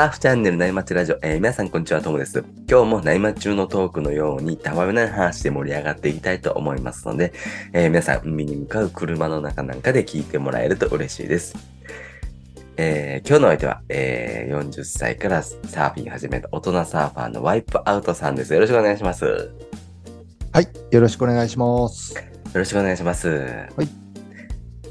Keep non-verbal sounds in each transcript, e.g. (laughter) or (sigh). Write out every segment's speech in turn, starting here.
サーフチャンネル内町ラジオ、えー皆さんこんにちは、ともです。今日も内町中のトークのように、たわめない話で盛り上がっていきたいと思いますので、えー皆さん海に向かう車の中なんかで聞いてもらえると嬉しいです。えー今日の相手は、えー40歳からサーフィン始めた大人サーファーのワイプアウトさんです。よろしくお願いします。よはい、よろしくお願いします。ろしくお願いします。はい。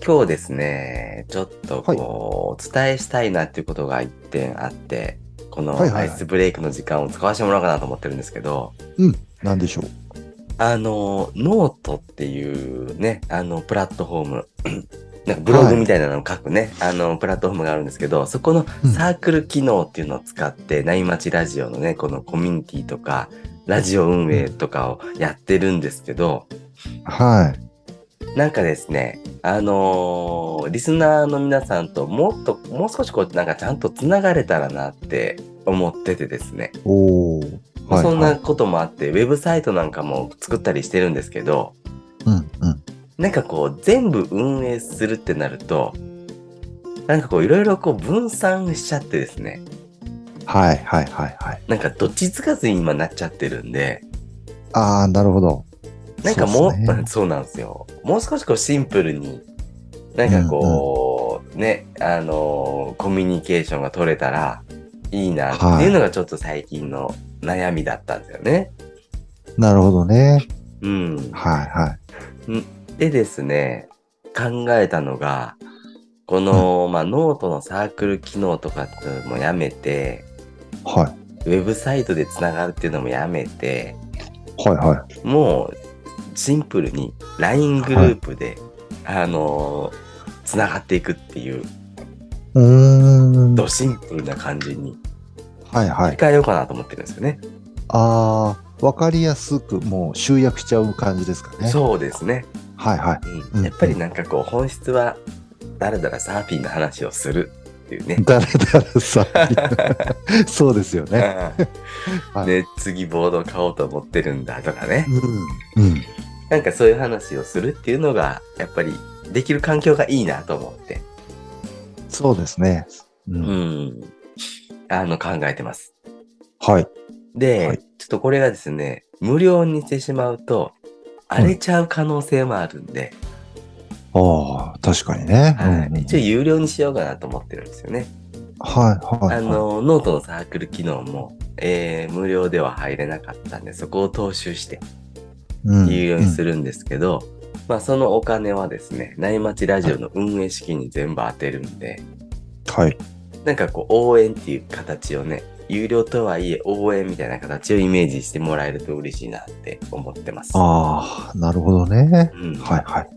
今日ですね、ちょっとこう、お伝えしたいなっていうことが一点あって、このはいはいはいアイスブレイクの時間を使わせてもらおうかなと思ってるんですけど、なんでしょう？あの、ノートっていうね、あの、プラットフォーム、(clears throat) なんかブログみたいなのを書くね、あの、プラットフォームがあるんですけど、そこのうんサークル機能っていうのを使って、内町ラジオのね、このコミュニティとか、ラジオ運営とかをやってるんですけど、はい。なんかですね、あのーリスナーの皆さんともっと、もう少しこう、なんかちゃんとつながれたらなって思っててですね。おお。はい、そんなはい。こともあって、ウェブサイトなんかも作ったりしてるんですけど、うんうん。なんかこう、全部運営するってなると、なんかこう、いろいろこう、分散しちゃってですね、はいはいはいはい。なんかどっちつかずに今なっちゃってるんで、ああ、なるほど。なんかもう、ねそうなんですよ。もう少しこうシンプルに、なんかこう、ね、あのーコミュニケーションが取れたらいいなっていうのがちょっと最近の悩みだったんですよね。なるほどね。うん。はいはい。でですね、考えたのが、この、まあ、ノートのサークル機能とかっていうのもやめて、はい。ウェブサイトでつながるっていうのもやめて、はいはい。もうシンプルに LINE グループで、あのーつながっていくっていう、うーん。ドシンプルな感じにはいはい。変えようかなと思ってるんですよね。ああ、わかりやすくもう集約しちゃう感じですかね。そうですね、はいはい。うんうんやっぱりなんかこう本質はだらだらサーフィンの話をするっていうね。だらだらさ。(laughs) そうですよね。はいで、次ボード買おうと思ってるんだとかね。うん。うん。なんかそういう話をするっていうのが、やっぱりできる環境がいいなと思って、そうですね。う。うんん。あの、考えてます。はい。で、はいちょっとこれがですね、無料にしてしまうと、荒れちゃう可能性もあるんで、ああ、確かにね。はいうんうん一応有料にしようかなと思ってるんですよね。はいはい。あの、ノートのサークル機能も、えー無料では入れなかったんで、そこを踏襲してうん、有料にする。るんですけど、まあそのお金はですね、内町ラジオの運営資金に全部当てるんで、はい。なんかこう応援っていう形をね、有料とはいえ応援みたいな形をイメージしてもらえると嬉しいなって思ってます。ああ、なるほどね。うん、はいはい。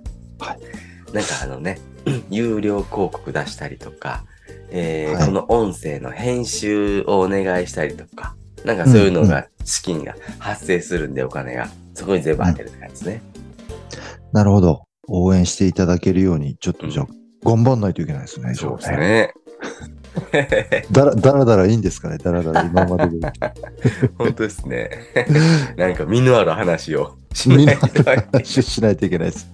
なんかあのね、(clears throat) 有料広告出したりとか、えーはいこの音声の編集をお願いしたりとか、なんかそういうのが、資金が発生するんでお金が、そこに全部当てるって感じですね。なるほど。応援していただけるように、ちょっとじゃあ、頑張んないといけないですね。そうです。ね。(laughs) だらだらだらいいんですかね。だらだら今までで。本当ですね。(laughs) なんか身のある話をしないと。話しないといけないです。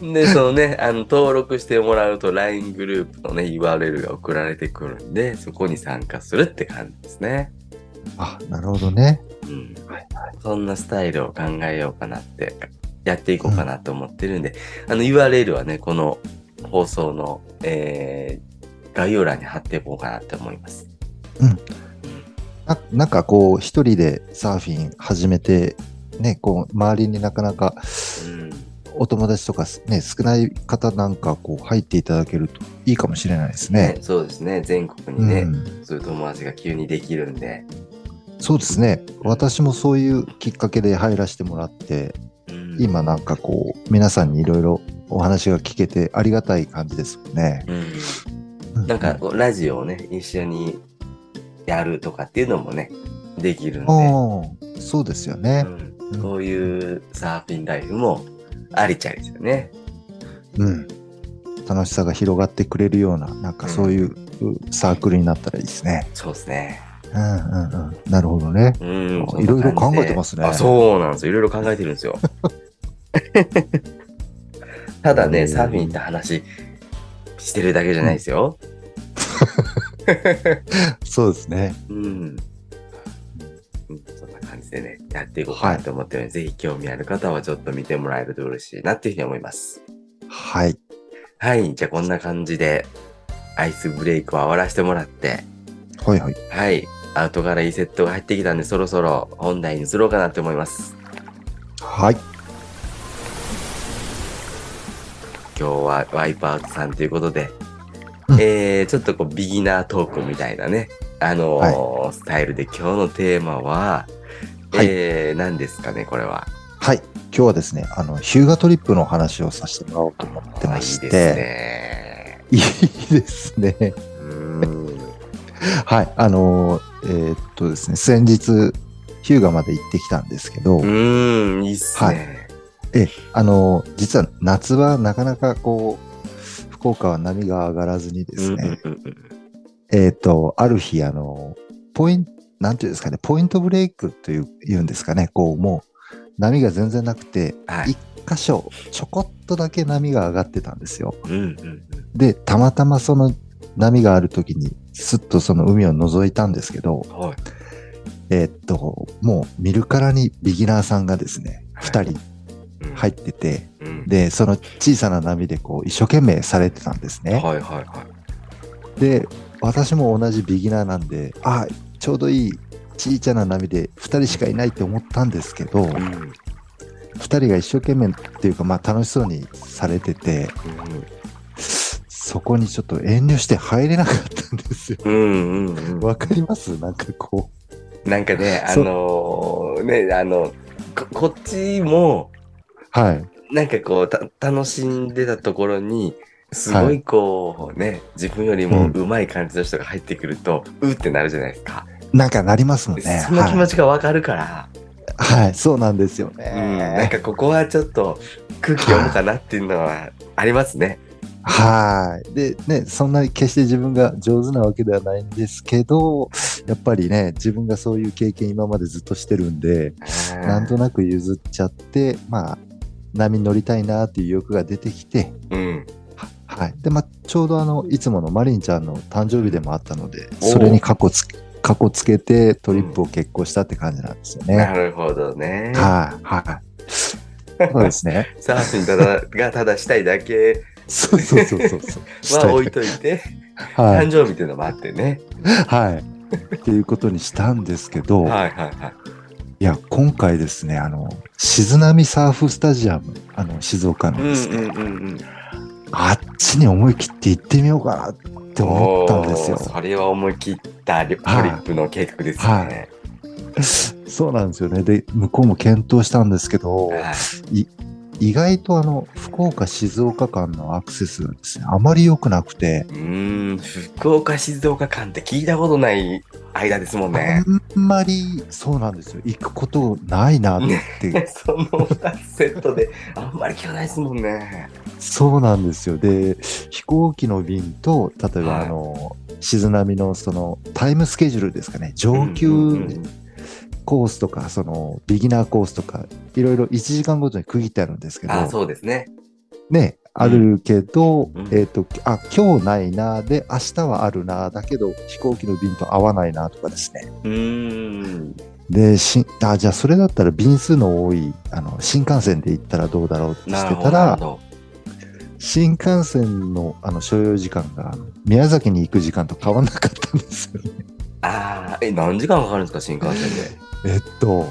で、そのね、あの、登録してもらうと LINE グループのね、URL が送られてくるんで、そこに参加するって感じですね。あ、なるほどね。うん。はいそんなスタイルを考えようかなって、やっていこうかなと思ってるんで、あの URL はね、この放送の、えー、概要欄に貼っていこうかなって思います。ななんかこう、一人でサーフィン始めて、ね、こう、周りになかなかうん。お友達とかね、少ない方なんかこう、入っていただけるといいかもしれないですね。ね、そうですね。全国にね、うんそういう友達が急にできるんで。そうですね。私もそういうきっかけで入らせてもらって、うん、今なんかこう、皆さんにいろいろお話が聞けてありがたい感じですもんね。うん。なんか、ラジオをね、一緒にやるとかっていうのもね、できるんで、そうですよね。うん、こういうサーフィンライフもありちゃいですよね。うん。楽しさが広がってくれるような、なんかそういうサークルになったらいいですね。そうですね。うんうんうん。なるほどね。うんあいろいろ考えてますねあ、そうなんですよ。いろいろ考えてるんですよ。(laughs) ただね、うんサーフィンって話してるだけじゃないですよ。(laughs) そうですね。うん。うん、そんな感じでね、やっていこうかなと思ってるので、ぜひ興味ある方はちょっと見てもらえると嬉しいなっていうふうに思います。はい。はい、じゃあこんな感じで、アイスブレイクを終わらせてもらって、はいはい。はい、アウトからいいセットが入ってきたんで、そろそろ本題に移ろうかなって思います。はい。今日はワイパートさんということで、うんえー、ちょっとこうビギナートークみたいなね、あのースタイルで今日のテーマは、はいえー、何ですかね、これは。はい。今日はですね、あの、ヒューガトリップの話をさせてもらおうと思ってましいいですて、ね。いいですね。(laughs) はい。あの、えーっとですね、先日、ヒューガまで行ってきたんですけど、うーん、いいっすね。え、あの、実は夏はなかなかこう、福岡は波が上がらずにですね、うんうんうんえーっと、ある日、あの、ポイント、なんていうんですかね、ポイントブレイクという、言うんですかね、こう、もう、波が全然なくて、はい一箇所、ちょこっとだけ波が上がってたんですよ。うんうんうんで、たまたまその波がある時に、すっとその海を覗いたんですけど、はい。えーっと、もう見るからにビギナーさんがですね、二人うん入ってて、うんで、その小さな波でこう一生懸命されてたんですね。はいはいはい。で、私も同じビギナーなんで、あ、ちょうどいい小さな波で2人しかいないって思ったんですけど、うん2人が一生懸命っていうか、まあ楽しそうにされてて、そこにちょっと遠慮して入れなかったんですよ。うんうんうんわかります？なんかこなんかね、あのーね、あの、ここっちも、う。はい。なんかこう、た楽しんでたところに、すごいこう、ね、自分よりもうん上手い感じの人が入ってくると、うってなるじゃないですか。なんかなりますもんね。その気持はいちがわかるから、はい、そうなんですようん、なんね。かここはちょっと空気読むかなっていうのはありますね。はい。で、ね、そんなに決して自分が上手なわけではないんですけど、やっぱりね、自分がそういう経験今までずっとしてるんで、なんとなく譲っちゃって、まあ、波に乗りたいなっていう欲が出てきて、うん。はい。で、まあ、ちょうどあの、いつものマリンちゃんの誕生日でもあったので、それに過去つけ、過去つけてトリップを決行したって感じなんですよね。なるほどね。はい、はい。そうですね。(laughs) サーフィンただがただしたいだけそうそうそうそうそう。は置いといて、はい誕。生日っていうのもあってね。はい。っていうことにしたんですけど、はいはいはい。いや、今回ですね、あの、静波サーフスタジアム、あの、静岡のうんですね、うんうんうん。あっちに思い切って行ってみようかなって思ったんですよ。それは思い切ったリトリップの計画ですはね。(laughs) そうなんですよね。で、向こうも検討したんですけど、はい意外とあの、福岡静岡間のアクセスがですね、あまり良くなくて、うーん、福岡静岡間って聞いたことない間ですもんね。あんまり、そうなんですよ。行くことないなって、(laughs) その2つセットであんまり聞かないですもんね。そうなんですよ。で、飛行機の便と、例えばはいあの、静波のそのタイムスケジュールですかね、上級うんうんうんコースとか、そのビギナーコースとか、いろいろ1時間ごとに区切ってあるんですけど、あ、そうですね。ね、あるけど、うんえっ、と、あ、今日ないな、で、明日はあるな、だけど飛行機の便と合わないなとかですね。うーん。で、しあ、じゃあそれだったら便数の多い、あの、新幹線で行ったらどうだろうってしてたら新幹線のあの所要時間が宮崎に行く時間と変わんなかったんですよね。ど。ああ、え、何時間かかるんですか、新幹線で？えっと、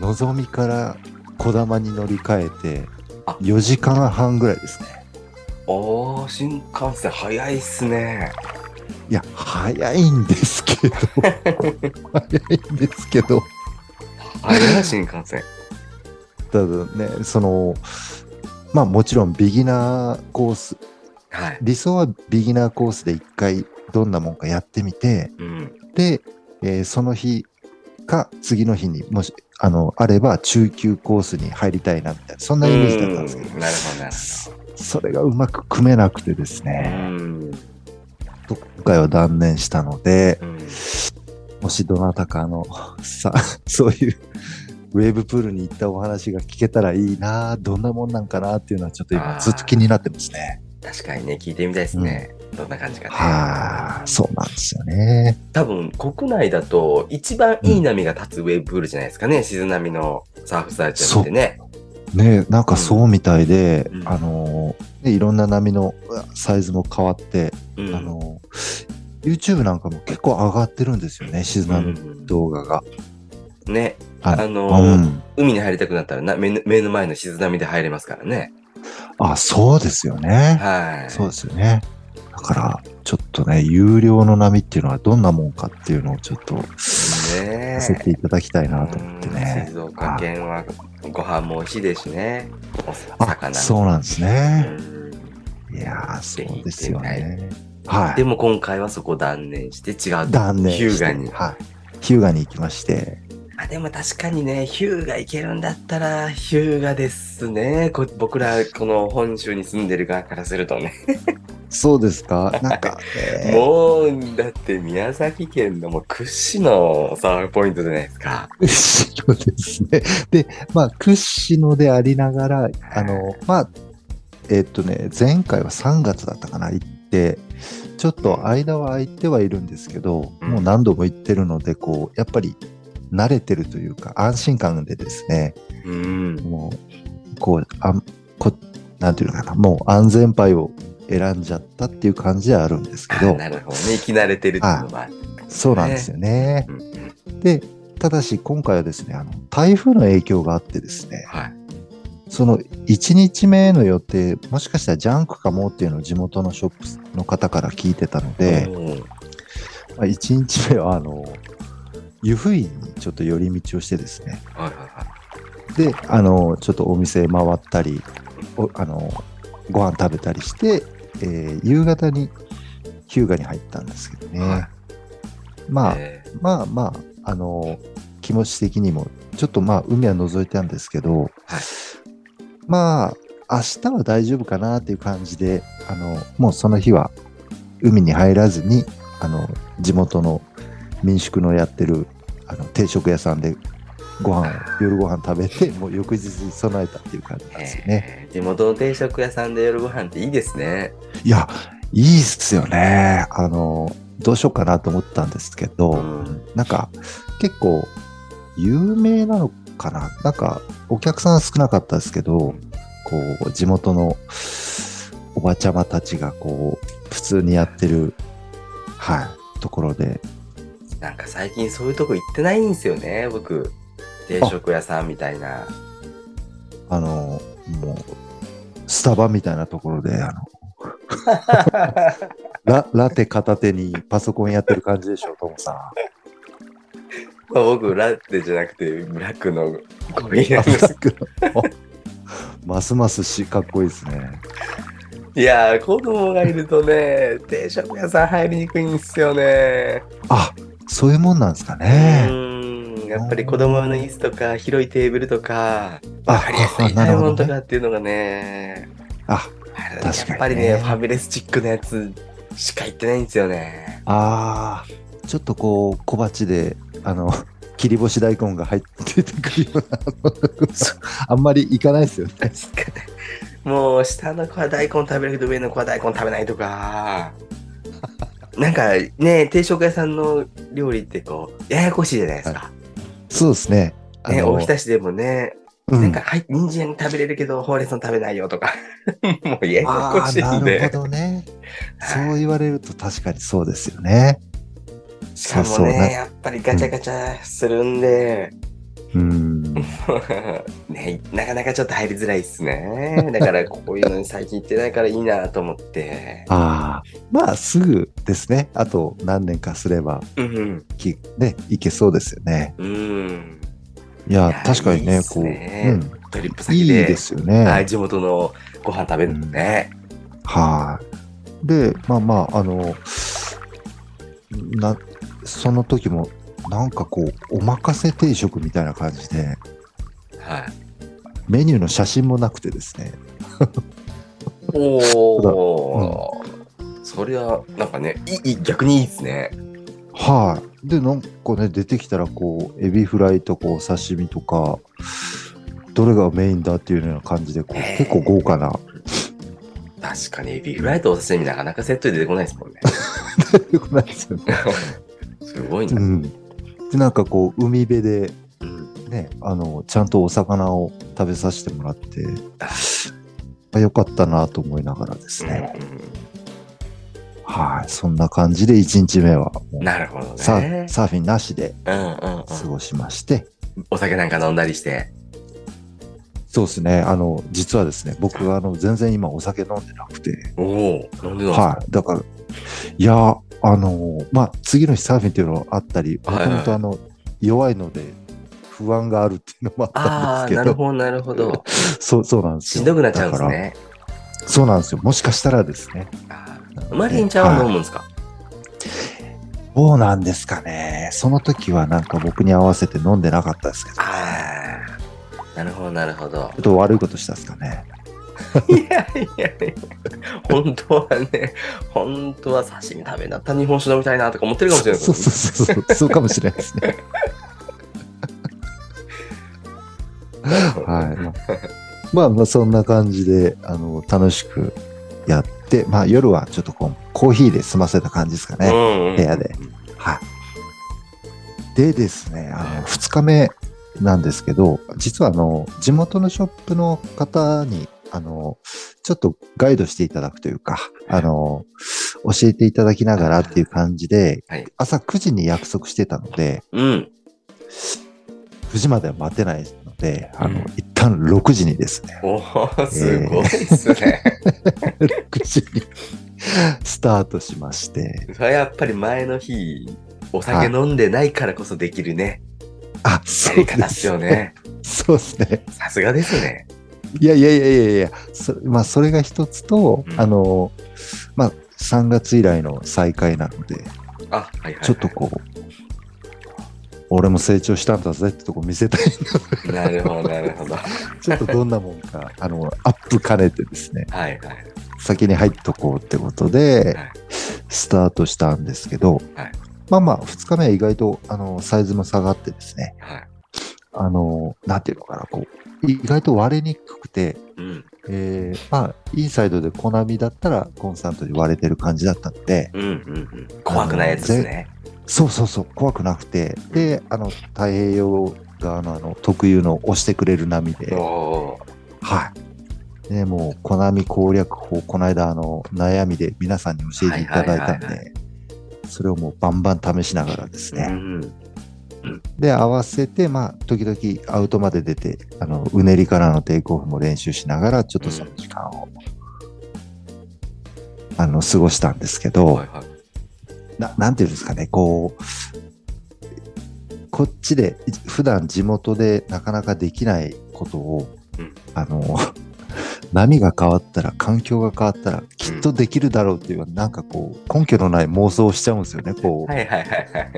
のぞみからこだまに乗り換えてあ、4時間半ぐらいですね。おー、新幹線早いっすね。いや、早いんですけど、(laughs) 早いんですけど、早い、新幹線。ただね、その、まあもちろんビギナーコース、はい。理想はビギナーコースで一回どんなもんかやってみて、うん。で、えーその日か次の日にもし、あの、あれば中級コースに入りたいなみたいな、そんなイメージだったんですけどう、なるほど、なるそれがうまく組めなくてです。ね、うん。今回は断念したので、うんもしどなたかあの、さ、(laughs) そういうウェーブプールに行ったお話が聞けたらいいな、どんなもんなんかなっていうのはちょっと今ずっと気になってますね。確かにね、聞いてみたいですね。どんな感じかね。はい、そうなんですよね。多分、国内だと一番いい波が立つウェーブプールじゃないですかね。静波のサーフスタジアムってね。ねなんかそうみたいで、うんあのねいろんな波のサイズも変わって、うんあの YouTube なんかも結構上がってるんですよね、静波うん動画が。ね。ああのうーん、海に入りたくなったらな目の目の前の静波で入れますからね。あ、そうですよね。はい。そうですよね。だから、ちょっとね、有料の波っていうのはどんなもんかっていうのをちょっとねさせていただきたいなと思ってうんね。静岡県はご飯も美味しいですしね。魚。そうなんですうね。んいやそうですよね。はい。でも今回はそこ断念して違う。断念して。ヒューガに。はい。ヒューガに行きまして。あでも確かにね、ヒューガ行けるんだったら、ヒューガですね。こ僕ら、この本州に住んでる側からするとね。そうですか？(laughs) なんか、ね、もう、だって宮崎県のもう屈指のサーフポイントじゃないですか。そうですね。で、まあ、屈指のでありながら、あの、まあ、えっとね、前回は3月だったかな、行って、ちょっと間は空いてはいるんですけど、うんもう何度も行ってるので、こう、やっぱり慣れてるというか、安心感でですね、うん。もう、こう、あんこなんていうのかな、もう安全牌を選んじゃったっていう感じではあるんですけあど、なるほどね。生き慣れてるっていうのもある。そうなんですよね。うんうんで、ただし今回はですね、あの台風の影響があってですね、はい。その1日目の予定、もしかしたらジャンクかもっていうのを地元のショップの方から聞いてたので、うんまあ、1日目はあの湯布院にちょっと寄り道をしてですね、はいはいはい。で、あのちょっとお店回ったり、おあのご飯食べたりして、えー夕方に日向に入ったんですけどね、はい。まあ、えまあまあ、あの気持ち的にも、ちょっとまあ、海は覗いたんですけど、はい。まあ、明日は大丈夫かなっていう感じで、あの、もうその日は海に入らずに、あの、地元の民宿のやってる、あの、定食屋さんでご飯を、夜ご飯食べて、(laughs) もう翌日に備えたっていう感じなんですよね。えー地元の定食屋さんで夜ご飯っていいですね。いや、いいっすよね。あの、どうしようかなと思ったんですけど、うんなんか結構有名なのかな？なんかお客さんは少なかったですけど、こう地元のおばちゃまたちがこう普通にやってる、はい、ところで、なんか最近そういうとこ行ってないんですよね、僕。定食屋さんみたいな。あの、もう、スタバみたいなところで、あの、(laughs) ララテ片手にパソコンやってる感じでしょ、トモさん。まあ僕、ラテじゃなくて、ブラックのコーヒーなんです。(laughs) ますますしかっこいいですね。いやー、子供がいるとね、定食屋さん入りにくいんですよね。あ、そういうもんなんですかうね。やっぱり子供の椅子とか、広いテーブルとか、あわかりやすいあなる買い物とかっていうのがね、あ、確かにねやっぱりね、ファミレスチックなやつしか行ってないんですよね。ああ、ちょっとこう、小鉢で、あの、(laughs) 切り干し大根が入ってくるような、あんまりいかないですよね。もう、下の子は大根食べるけど、上の子は大根食べないとか。なんかね、定食屋さんの料理ってこう、ややこしいじゃないですか。そうですね。あね、のおひたしでもね、うんなんか、はい、人参食べれるけど、ほうれん草食べないよとか。(laughs) もうややこしいなんるで。ほどね。はいそう言われると確かにそうですよね。しかもね、やっぱりガチャガチャするんで、うん。(laughs) ね、なかなかちょっと入りづらいっすね。だからこういうのに最近行ってないからいいなと思って。ああ、まあすぐですね。あと何年かすれば、うんきね、いけそうですよね。うん。うん。いや、いや確かにね、いいっすこう、ねうん。トリップい先で。いですよね。はい、地元のご飯食べるのね。はい。で、まあまあ、あの、な、その時も、なんかこう、お任せ定食みたいな感じで、はい。メニューの写真もなくてですね。おお、そりゃ、なんかね、いい、逆にいいですね。はい。で、なんかね、出てきたら、こう、エビフライとこう、刺身とか、どれがメインだっていうような感じで、こう結構豪華な、確確かにエビフライとお刺身なかなかセットで出てこないですもんね。(laughs) よくないですよね。(laughs) すごいうな。ん。で、なんかこう、海辺で、うん。ね、あの、ちゃんとお魚を食べさせてもらって、よかったなと思いながらですうんね。はい。そんな感じで1日目はなるほどサねー。サーフィンなしでうんうんうん。過ごしまして、お酒なんか飲んだりして。そうですね。あの、実はですね、僕はあの、全然今お酒飲んでなくて、おお、なんでなんですか？はい。だから、いや、あの、まあ、次の日サーフィンっていうのがあったり、もともとあの、弱いので不安があるっていうのもあったんですけど、なるほど、なるほど。(laughs) そう、そうなんですよ。しんどくなっちゃうんですね。そうなんですよ。もしかしたらですね。あーマリンちゃんは飲むんですか？どうなんですかね。その時はなんか僕に合わせて飲んでなかったですけど、ちああ、なるほど、なるほど。ょっと悪いことしたんですかね。いやいやいや、本当はね、本当は刺身食べなったら日本酒飲みたいなとか思ってるかもしれないそうそうそうそう、そうかもしれないですね。はい。まあまあ、まあ、そんな感じで、あの、楽しくやって、まあ、夜はちょっとこう、コーヒーで済ませた感じですかね。ね部屋で。はい。でですね、あの、二日目なんですけど、実はあの、地元のショップの方に、あの、ちょっとガイドしていただくというか、あの、教えていただきながらっていう感じで、はい朝9時に約束してたので、うん。9時までは待てないので、あの、うん一旦6時にですね、おーすごいっすね。(laughs) 6時にスタートしまして、それはやっぱり前の日、お酒飲んでないからこそできるね、あ、やそうり方っすよね。そうですね。さすがですね。いやいやいやいやいや、そまあ、それが一つと、うんあの、まあ、3月以来の再会なので、あ、はいはい、はい。ちょっとこう、俺も成長したんだぜってとこ見せたいなるほど、なるほど。は (laughs) ちょっとどんなもんか、あの、アップ兼ねてですね、いはい。先に入っとこうってことではい、スタートしたんですけど、はいまあまあ、2日目は意外と、あの、サイズも下がってですね、はい。あの、なんていうのかな、こう、意外と割れにくくて、うん。えーまあ、インサイドでコナミだったらコンスタントに割れてる感じだったので、うんうんうん。怖くないやつですね。そうそうそう、怖くなくて、で、あの、太平洋側のあの、特有の押してくれる波で、はい。で、もう、コナミ攻略法、この間、あの、悩みで皆さんに教えていただいたんで、それをもうバンバン試しながらですね、うん。で、合わせて、まあ、時々アウトまで出て、あの、うねりからのテイクオフも練習しながら、ちょっとその時間を、あの、過ごしたんですけど、はいはい。ななんていうんですかね、こう、こっちで、普段地元でなかなかできないことを、うんあの、波が変わったら、環境が変わったら、きっとできるだろうっていう、なんかこう、根拠のない妄想をしちゃうんですよね、こはいはいはいはい。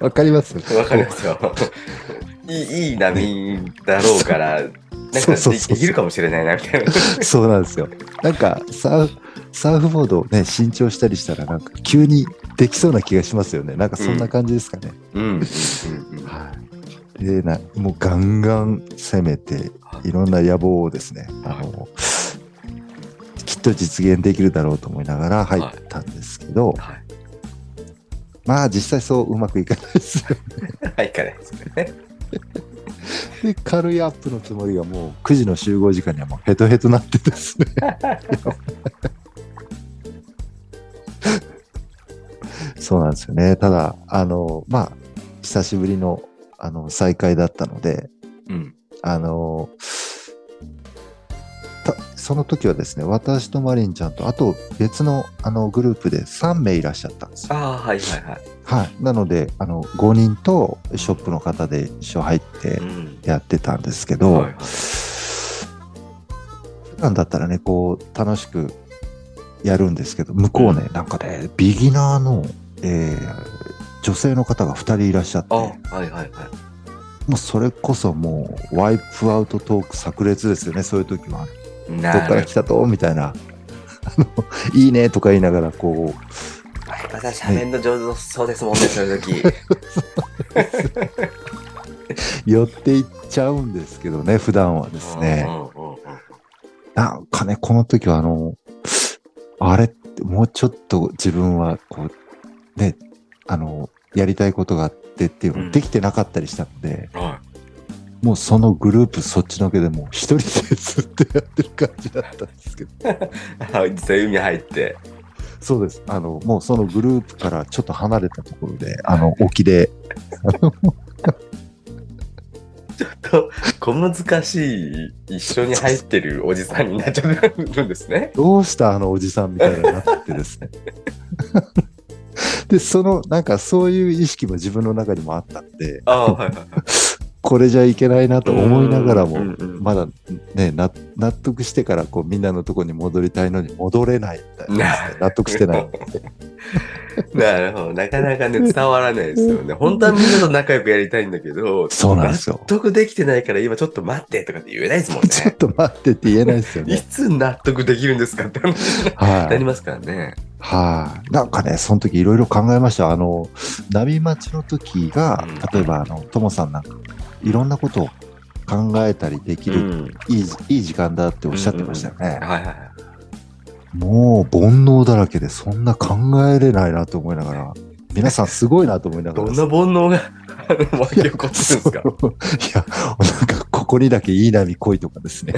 う。わかります？わかりますよ。いいいい波だろうから、なんかでできるかもしれないな、みたいな。そうなんですよ。なんか、サーフ、サーフボードをね、新調したりしたら、なんか急にできそうな気がしますよね。なんかそんな感じですかね。うん。うんうんうんはい。で、な、もうガンガン攻めて、いろんな野望をですね、あの、きっと実現できるだろうと思いながら入ったんですけど、はい。まあ実際そううまくいかないですよ。(laughs) はい、からですね。(laughs) で、軽いアップのつもりがもう9時の集合時間にはもうヘトヘトなってですね。(laughs) そうなんですよね。ただ、あの、まあ、久しぶりの、あの、再会だったので、うん。あの、たその時はですね、私とマリンちゃんと、あと別のあのグループで3名いらっしゃったんですよ。ああ、はいはいはい。はい。なので、あの、5人とショップの方で一緒入ってうん。やってたんですけど、はいはい普段だったらね、こう、楽しくやるんですけど、向こうね、なんかね、ビギナーの、えー女性の方が2人いらっしゃって、あ、はいはいはい。もうそれこそもう、ワイプアウトトーク炸裂ですよね、そういう時は。などっから来たと？みたいな。いいねとか言いながら、こう、はい、また喋るの上手そうですもんね、そういう時。(laughs) 寄っていっちゃうんですけどね、普段はですね。うんうんうんうんなんかね、この時はあの、あれってもうちょっと自分はこう、ね、あの、やりたいことがあってっていうのうんができてなかったりしたので、はもうそのグループそっちのけでもう一人でずっとやってる感じだったんですけど。(laughs) い。実際海入って。そうです。あの、もうそのグループからちょっと離れたところで、あの、沖で、と、小難しい、一緒に入ってるおじさんになっちゃうんですね。どうしたあのおじさんみたいになってですね。(laughs) で、その、なんかそういう意識も自分の中にもあったんで、ああ、はいはいはい。(laughs) これじゃいけないなと思いながらも、まだね、な納得してからこうみんなのとこに戻りたいのに戻れないみたいなね、納得してない。(laughs) なるほど。なかなかね、伝わらないですよね。本当はみんなと仲良くやりたいんだけど、そうなんですよ納得できてないから今ちょっと待ってとかって言えないですもんちょっね。と待ってって言えないですよいね。つ納得できるんですかって話にはないり。ますからね。はい。なんかね、その時いろいろ考えました。あの、波待ちの時がうん、例えば、あの、ともさんなんか、いろんなことを考えたりできる、うん。いい、いい時間だっておっしゃってましたよね。はいはいはい。もう、煩悩だらけで、そんな考えれないなと思いながら、皆さんすごいなと思いながら。(laughs) どんな煩悩があの湧き起こってるんですか？いや、(laughs) なんか、ここにだけいい波来いとかですね。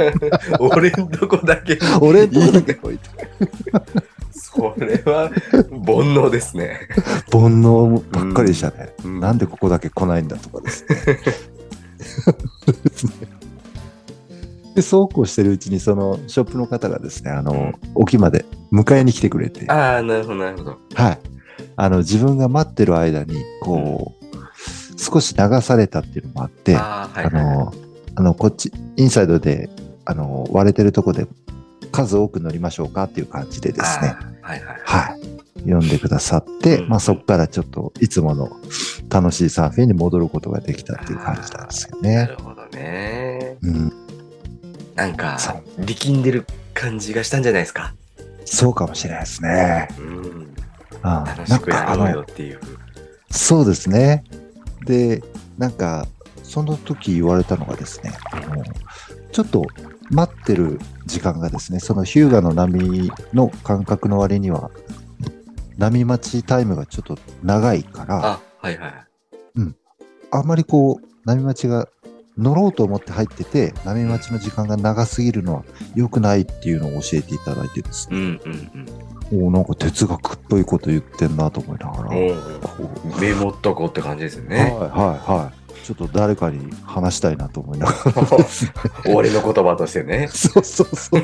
(laughs) 俺んとこだけ。俺のとこだけ来いとか。それは煩悩ですね。煩悩ばっかりでしたね。うんなんでここだけ来ないんだとかですね。(laughs) で、そうこうしてるうちに、そのショップの方がですね、あの、沖まで迎えに来てくれて、ああ、なるほど、なるほど。はい。あの、自分が待ってる間に、こう、少し流されたっていうのもあって、あああ、はいはいはい。の、あの、こっち、インサイドで、あの、割れてるとこで数多く乗りましょうかっていう感じでですね、はいはい。はい。読んでくださって、うんまあそこからちょっといつもの楽しいサーフィンに戻ることができたっていう感じなんですよなね。るほどね。うん、なんか力んでる感じがしたんじゃないですか？そうかもしれないですね。うん。あ楽しくやろうよっていう。そうですね。で、なんか、その時言われたのがですね、あのちょっと待ってる時間がですね、そのヒューガの波の感覚の割には、波待ちタイムがちょっと長いから、あ、はいはい。あんまりこう、波待ちが乗ろうと思って入ってて、波待ちの時間が長すぎるのは良くないっていうのを教えていただいてですね、うんうんおーなんか哲学っぽいこと言ってんなと思いながら、うん。おメモっとこうって感じですよはいね。はいはい。ちょっと誰かに話したいなと思いながら。(laughs) 俺の言葉としてね。(laughs) そうそうそうそう。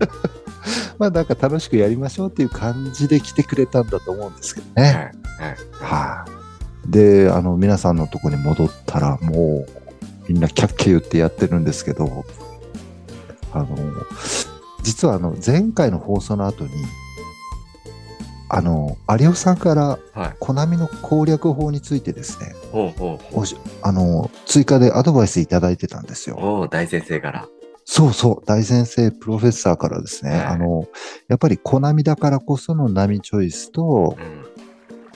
(laughs) まあなんか楽しくやりましょうっていう感じで来てくれたんだと思うんですけどはい。ね。はい。はい、で、あの皆さんのとこに戻ったらもうみんなキャッキャ言ってやってるんですけど、あの、実はあの前回の放送の後に、あの、有尾さんからはい。コナミの攻略法についてですね、あの、追加でアドバイスいただいてたんですよ大先生から。そうそう、大先生、プロフェッサーからですね、はいあの、やっぱりコナミだからこその波チョイスとうん。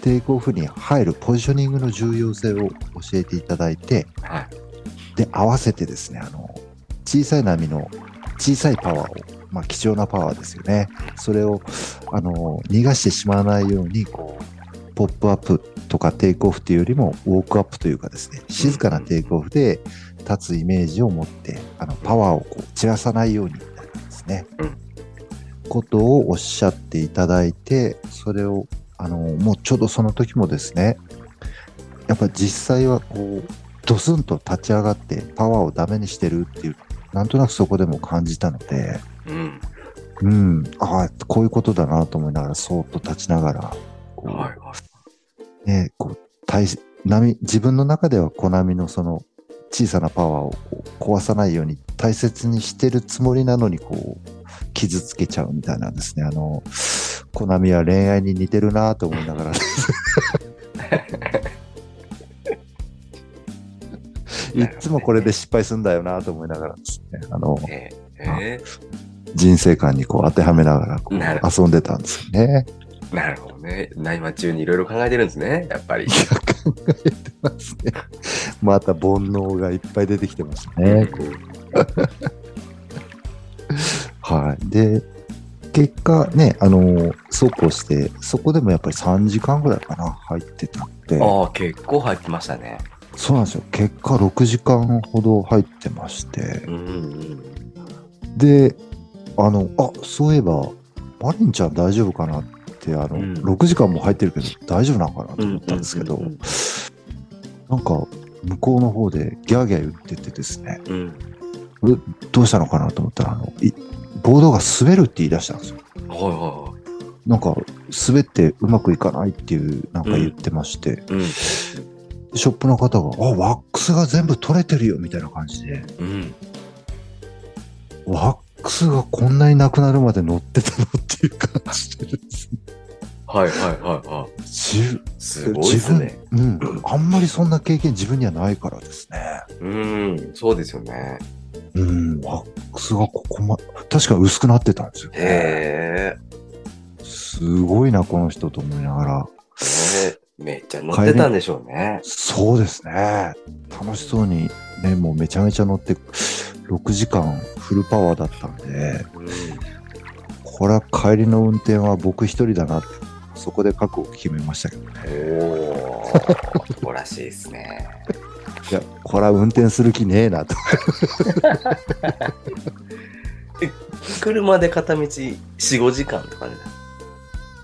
テイクオフに入るポジショニングの重要性を教えていただいて、はい。で、合わせてですね、あの、小さい波の小さいパワーを、まあ貴重なパワーですよね。それを、あの、逃がしてしまわないように、こう、ポップアップとかテイクオフというよりも、ウォークアップというかですね、静かなテイクオフで立つイメージを持って、あの、パワーをこう散らさないようにみたいなですね、ことをおっしゃっていただいて、それを、あの、もうちょうどその時もですね、やっぱ実際はこう、ドスンと立ち上がってパワーをダメにしてるっていう、なんとなくそこでも感じたので、うん。うん、ああ、こういうことだなと思いながら、そーっと立ちながら、こう、はいはい。ね、こう、大し波、自分の中ではコナミのその小さなパワーを壊さないように大切にしてるつもりなのに、こう、傷つけちゃうみたいなんですね。あの、コナミは恋愛に似てるなと思いながら、(laughs) いっつもこれで失敗するんだよなと思いながらですね、あの、えーえ人生観にこう当てはめながらこう遊んでたんですよね。ーなるほどね。内間中にいろいろ考えてるんですね。やっぱりい。や、考えてますね。また煩悩がいっぱい出てきてますね。こうはい。で、結果ね、あの、そうこうして、そこでもやっぱり3時間ぐらいかな、入ってたんで、ああ、結構入ってましたね。そうなんですよ。結果6時間ほど入ってましてう、んうんで、あの、あ、そういえば、マリンちゃん大丈夫かなって、あの、うん6時間も入ってるけど大丈夫なのかなとうん。思ったんですけど、うんうんなんか、向こうの方でギャーギャー言っててですね、うん。俺どうしたのかなと思ったら、あの、いボードが滑るって言い出したんですよ。うんはいはなんか、滑ってうまくいかないっていう、なんか言ってまして、いはい。うん。ショップの方が、あ、ワックスが全部取れてるよ、みたいな感じで、うん。ワックスがこんなになくなるまで乗ってたのっていう感じでですね。はいはいはいは自い。すごいですね。分、うん、あんまりそんな経験自分にはないからですね。うん、そうですよね。うん、ワックスがここま、確かに薄くなってたんですよ、ね。へすごいな、この人と思いながら。え。ねめっちゃ乗ってたんでしょうね。そうですね。楽しそうにね、もうめちゃめちゃ乗って、6時間フルパワーだったんで、うん。これは帰りの運転は僕一人だなって、そこで覚悟を決めましたけどね。おー、男らしいですね。いや、これは運転する気ねえなと。(laughs) 車で片道4、5時間とかね。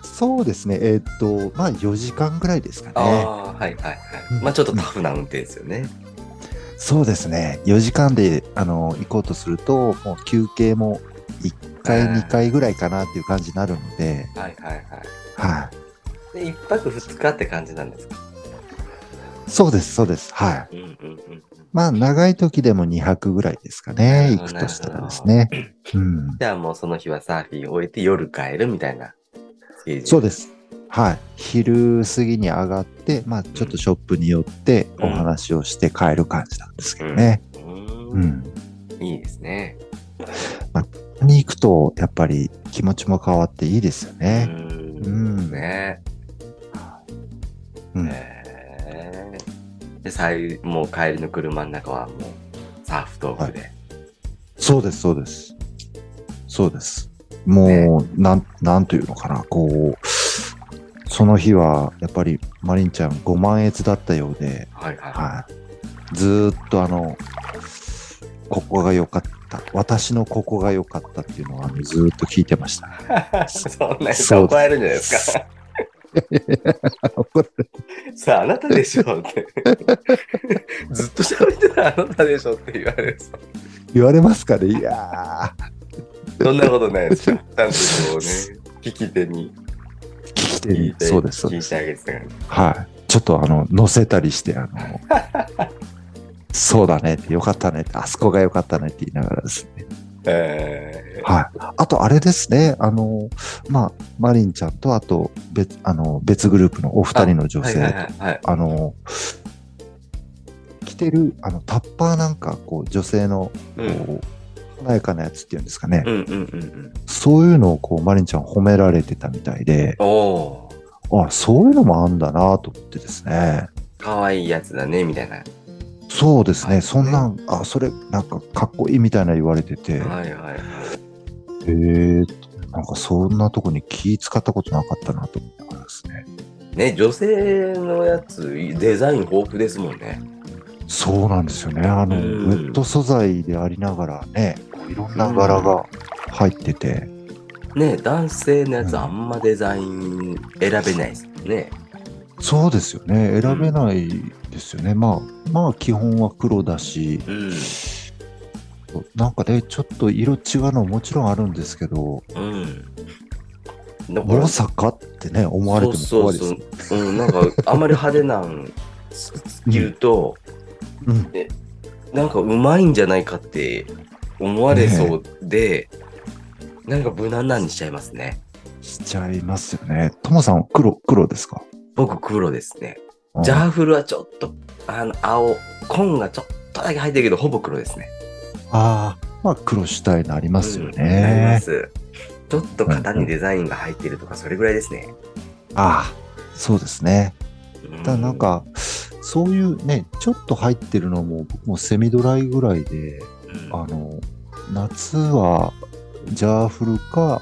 そうですね。えーっと、まあ4時間ぐらいですかあね。あ、はいはいはい。うんまあちょっとタフな運転ですよね。そうですね。4時間で、あの、行こうとすると、もう休憩も1回、うん2回ぐらいかなっていう感じになるので、はいはいはい。はい。で、一泊二日って感じなんですか？そうです、そうです。はい。うんうんうん。まあ、長い時でも2泊ぐらいですかね。行くとしたらですね。うん。じゃあもうその日はサーフィン終えて夜帰るみたいなスケジュール。そうです。はい。昼過ぎに上がって、まあ、ちょっとショップに寄って、うんお話をして帰る感じなんですけどね。う。うんん。いいですね。に行くと、やっぱり気持ちも変わっていいですようね。ん。うんねうん。へーで、最もう帰りの車の中はもうサーフトークで。そうです、そうです。そうです。もう、なん、なんというのかな、こう、その日は、やっぱり、マリンちゃん5万円だったようで、はいはい。はい。ずーっとあの、ここが良かった。私のここが良かったっていうのは、ずーっと聞いてました。(laughs) そんなにそう怒られるんじゃないですか。(laughs) さあ、あなたでしょって。(laughs) ずっと喋ってたあなたでしょって言われる。言われますかね？いやそんなことないですよ。ちゃんとこうね、聞き手にー、聞き手に聞い。て、そうです、そうです。聞いてあげてたから。はい。ちょっとあの、乗せたりして、あの、(laughs) そうだねって、よかったねって、あそこがよかったねって言いながらですね。えはい。あと、あれですね。あの、まあ、マリンちゃんと、あと、別、あの、別グループのお二人の女性はいはいはい。あの、着てる、あの、タッパーなんか、こう、女性の、うんこう、華やかなやつっていうんですかね。うんうんうんうん。そういうのを、こう、マリンちゃん褒められてたみたいで、あ、そういうのもあんだなと思ってですね。ー、かわいいやつだね、みたいな。そうですね。はいそんなん、あ、それ、なんか、かっこいいみたいな言われてて、へはいはいはい。えー、なんか、そんなとこに気使ったことなかったなと思ってますね。ね、女性のやつ、デザイン豊富ですもんね。そうなんですよね。あの、うんウェット素材でありながらね、いろんな柄が入ってて、ね、男性のやつうんあんまデザイン選べないですもんね。そうですよね。選べないですよね。まあ、まあ、基本は黒だし、うん。なんかね、ちょっと色違うのもちろんあるんですけど、うん。まさかってね、思われても怖いです。そうそうそう。うん、なんか、あんまり派手なん言うと、うんなんかうまいんじゃないかって思われそうで、なんか無難なんにしちゃいますね。しちゃいますよね。ともさん、黒、黒ですか？僕黒ですね。うんジャーフルはちょっと、あの、青、紺がちょっとだけ入ってるけど、ほぼ黒ですね。ああ、まあ、黒主体になりますようんなりまね。す。ちょっと型にデザインが入ってるとか、それぐらいですね。ああ、そうですね。うんただなん、か、そういうね、ちょっと入ってるのも、僕もセミドライぐらいで、うんあの、夏はジャーフルか、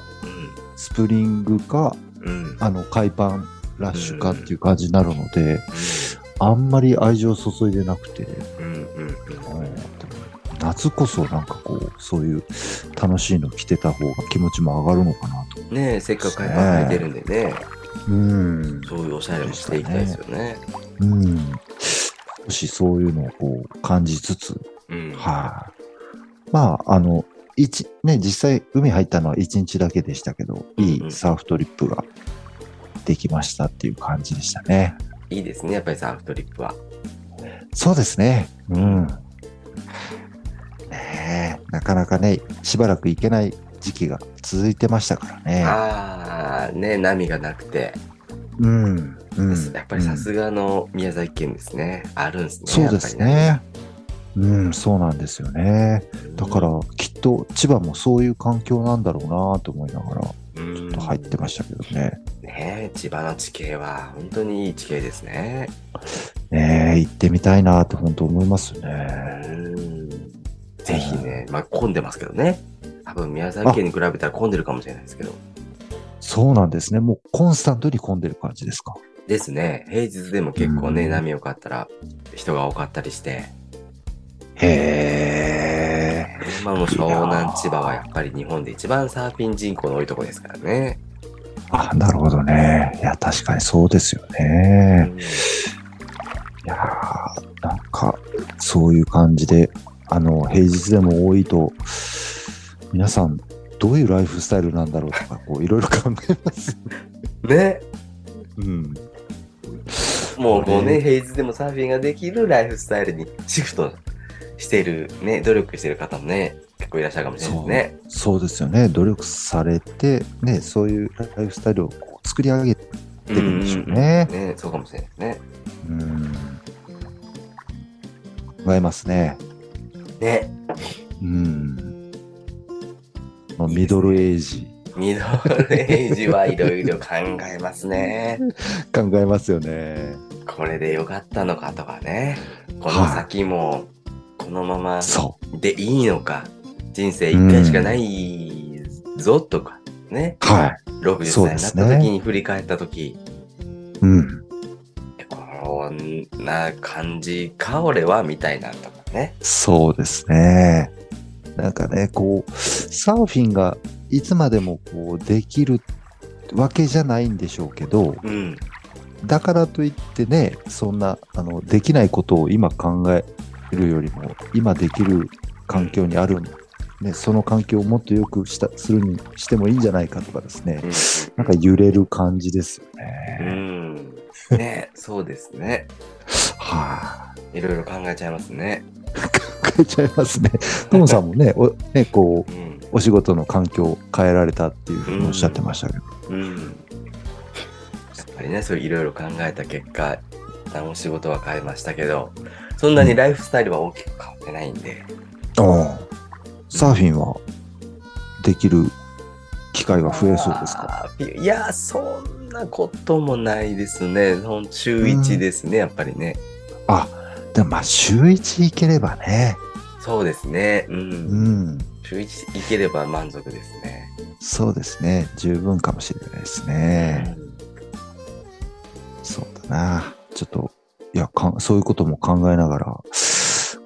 スプリングか、うん。あの、海パンラッシュかっていう感じになるので、あんまり愛情注いでなくて、うんうんうん夏こそなんかこう、そういう楽しいの着てた方が気持ちも上がるのかなと。うん。ねえ、せっかく海パン履いてるんでね、うん。そういうおしゃれもしていきたいですよね。うん。少しそういうのをこう感じつつ、うん。はい、まあ、あの、一、ね、実際海入ったのは1日だけでしたけど、いいサーフトリップができましたっていう感じでしたね。いいですね、やっぱりサーフトリップは。そうですね。うん。ねえなかなかね、しばらく行けない時期が続いてましたからね。ああ、ね波がなくて、うん。うん。やっぱりさすがの宮崎県ですね。あるんですね。そうですね。うん、そうなんですよね。だから、きっと千葉もそういう環境なんだろうなと思いながら、うん、ちょっと入ってましたけどね。ねえ千葉の地形は本当にいい地形ですね。ねえ、行ってみたいなって本当思いますうね。ん。ぜひね、まあ混んでますけどね。多分宮崎県に比べたら混んでるかもしれないですけど。そうなんですね。もうコンスタントに混んでる感じですか？ですね。平日でも結構ね、うん波良かったら人が多かったりして。へえ。今も湘南千葉はやっぱり日本で一番サーフィン人口の多いとこですからね。あ、なるほどね。いや、確かにそうですようね。んいやーなんか、そういう感じで、あの、平日でも多いと、皆さん、どういうライフスタイルなんだろうとか、こう、いろいろ考えます。(laughs) ね。うん。もうこうね、ね平日でもサーフィンができるライフスタイルにシフトしてる、ね、努力してる方もね、結構いらっしゃるかもしれないですね。そうですよね。努力されて、ね、そういうライフスタイルをこう作り上げてるんでしょうね。うんうんうんね、そうかもしれないですね。うん。考えますね。ね。うん。まあミドルエイジ。ミドルエイジはいろいろ考えますね。(laughs) 考えますよね。これでよかったのかとかね。この先もこのまま。でいいのか。人生一回しかないぞとか。ね。はい。60歳になった時に振り返った時、うん。こんな感じか俺はみたいなとかね。そうですね。なんかね、こう、サーフィンがいつまでもこうできるわけじゃないんでしょうけど、うん。だからといってね、そんな、あの、できないことを今考えるよりも、今できる環境にある、ね、その環境をもっと良くした、するにしてもいいんじゃないかとかですねう、んなんか揺れる感じですようね。ん。ね、そうですね。はいろいろ考えちゃいますね。あ、考えちゃいますね。トモさんもね、おねこう、うん。お仕事の環境を変えられたっていうふうにおっしゃってましたけど。うん。やっぱりね、そういういろいろ考えた結果、一旦お仕事は変えましたけど、そんなにライフスタイルは大きく変わってないんで、サーフィンはできる機会が増えそうですか？いや、そんなこともないですね。週1ですね、やっぱりね。あ、でもまあ週一行ければね。そうですね。う。うんん。週1行ければ満足ですね。そうですね。十分かもしれないですね。そうだな。ちょっと、いやか、そういうことも考えながら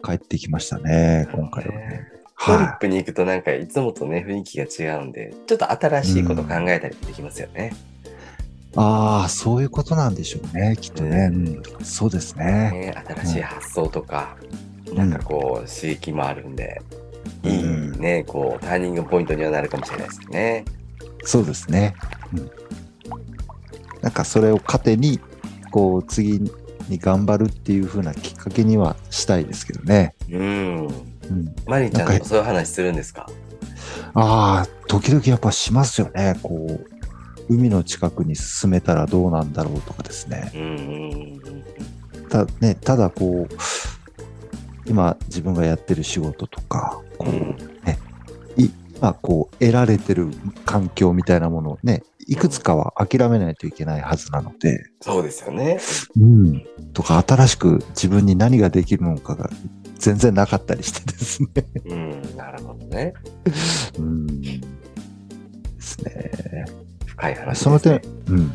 帰ってきましたね、今回はね。はトリップに行くとなんかいつもとね、雰囲気が違うんで、ちょっと新しいこと考えたりできますよね。い。ああ、そういうことなんでしょうね、きっとね。ううんん、そうですね。ね新しい発想とか、なんかこう、刺激もあるんで、いいね、こう、ターニングポイントにはなるかもしれないですね。そうですね。うん。なんかそれを糧に、こう、次に頑張るっていう風なきっかけにはしたいですけどね。うん。うん。マリンちゃんとそういう話するんですか？ああ、時々やっぱしますよね。こう、海の近くに進めたらどうなんだろうとかですね。うんうんうんたねただこう、今自分がやってる仕事とか、こう、うん。い今こう得られてる環境みたいなものをね、いくつかは諦めないといけないはずなので、そうですよね。うん。とか新しく自分に何ができるのかが全然なかったりしてですね。うん、なるほどね。うん。ですね。深い話です、その点、うん。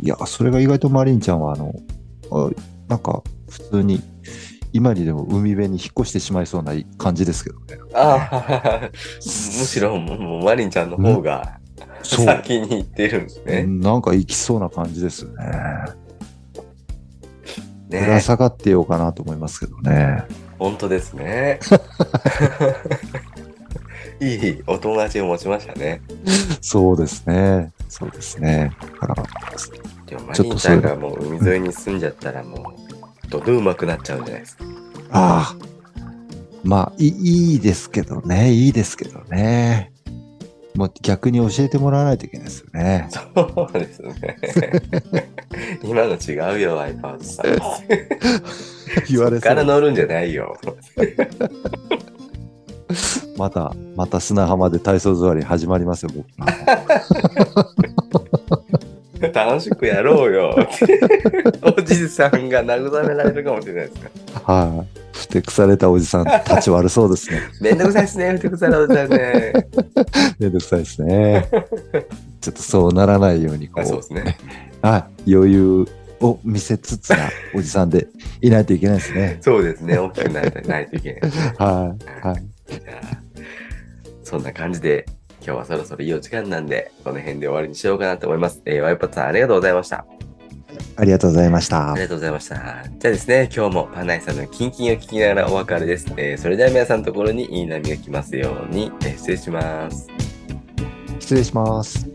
いや、それが意外とマリンちゃんは、あの、あなんか、普通に、今にでも海辺に引っ越してしまいそうな感じですけどね。ああ、(laughs) むしろもうマリンちゃんの方が。先に行ってるんですね。なんか行きそうな感じですよね。ぶらね下がってようかなと思いますけどね。本当ですね。(laughs) いいお友達を持ちましたね。そうですね。そうですね。だから、でもマちょっとそれリンちゃんがもう海沿いに住んじゃったらもう、どんどん上手くなっちゃうんじゃないですか。ああ。まあいい、いいですけどね。いいですけどね。もう逆に教えてもらわないといけないですよね。そうですね。(laughs) 今の違うよ、アイパードさん。言われそっから。乗るんじゃないよ。(laughs) また、また砂浜で体操座り始まりますよ、僕。(laughs) 楽しくやろうよ。(laughs) おじさんが慰められるかもしれないですかはい。ふてくされたおじさん、立ち悪そうですね。めんどくさいですね、ふてくされおじさんね。(laughs) めんどくさいですね。ちょっとそうならないように、こあそうう、ですね。はい、余裕を見せつつなおじさんでいないといけないですね。そうですね、大きくならないといけない。(laughs) はい。はい。じゃあそんな感じで、今日はそろそろいいお時間なんで、この辺で終わりにしようかなと思います。えー、ワイパッツさんありがとうございました。ありがとうございましたあり。がとうございました。じゃあですね、今日もパナイさんのキンキンを聞きながらお別れです。えーそれでは皆さんのところにいい波が来ますように、えー失礼します。失礼します。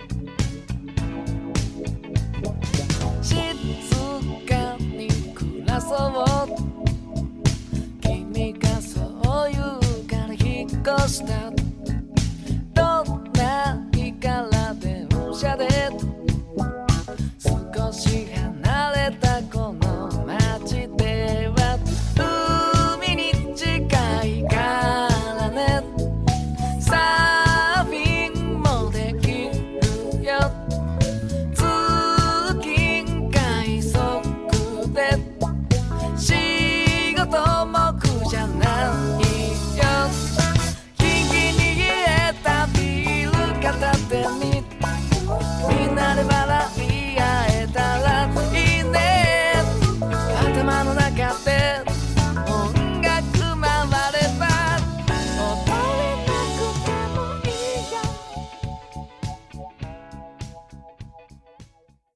静かに暮らそう君がそう言うから引っ越した車で。少し